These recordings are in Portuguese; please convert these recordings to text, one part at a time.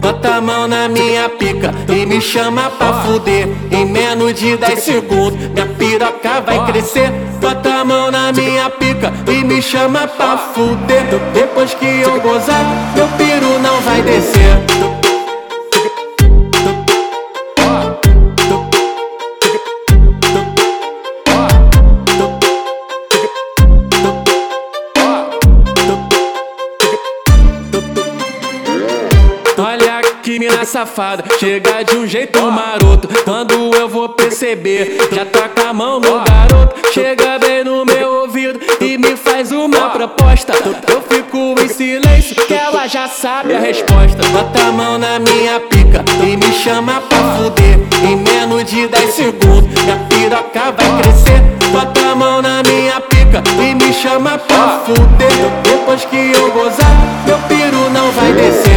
Bota a mão na minha pica e me chama pra fuder. Em menos de 10 segundos, minha piroca vai crescer. Bota a mão na minha pica e me chama pra fuder. Depois que eu gozar, meu piru não vai descer. Mina safada, chega de um jeito maroto. Quando eu vou perceber, já toca a mão no garoto. Chega bem no meu ouvido e me faz uma proposta. Eu fico em silêncio, que ela já sabe a resposta. Bota a mão na minha pica e me chama pra fuder. Em menos de 10 segundos, minha piroca vai crescer. Bota a mão na minha pica e me chama pra fuder. Depois que eu gozar, meu piru não vai descer.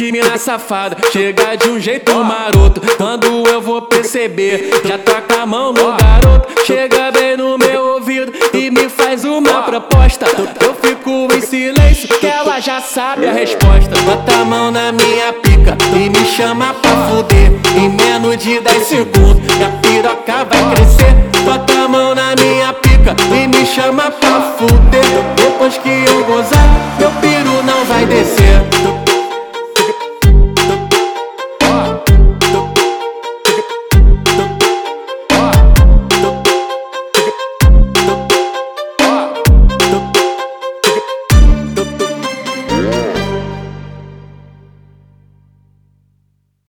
que mina safada Chega de um jeito maroto. Quando eu vou perceber Já toca a mão no garoto. Chega bem no meu ouvido E me faz uma proposta. Eu fico em silêncio Que ela já sabe a resposta. Bota a mão na minha pica E me chama pra fuder. Em menos de 10 segundos Minha piroca vai crescer. Bota a mão na minha pica E me chama pra fuder. Depois que eu gozar Meu piro não vai descer.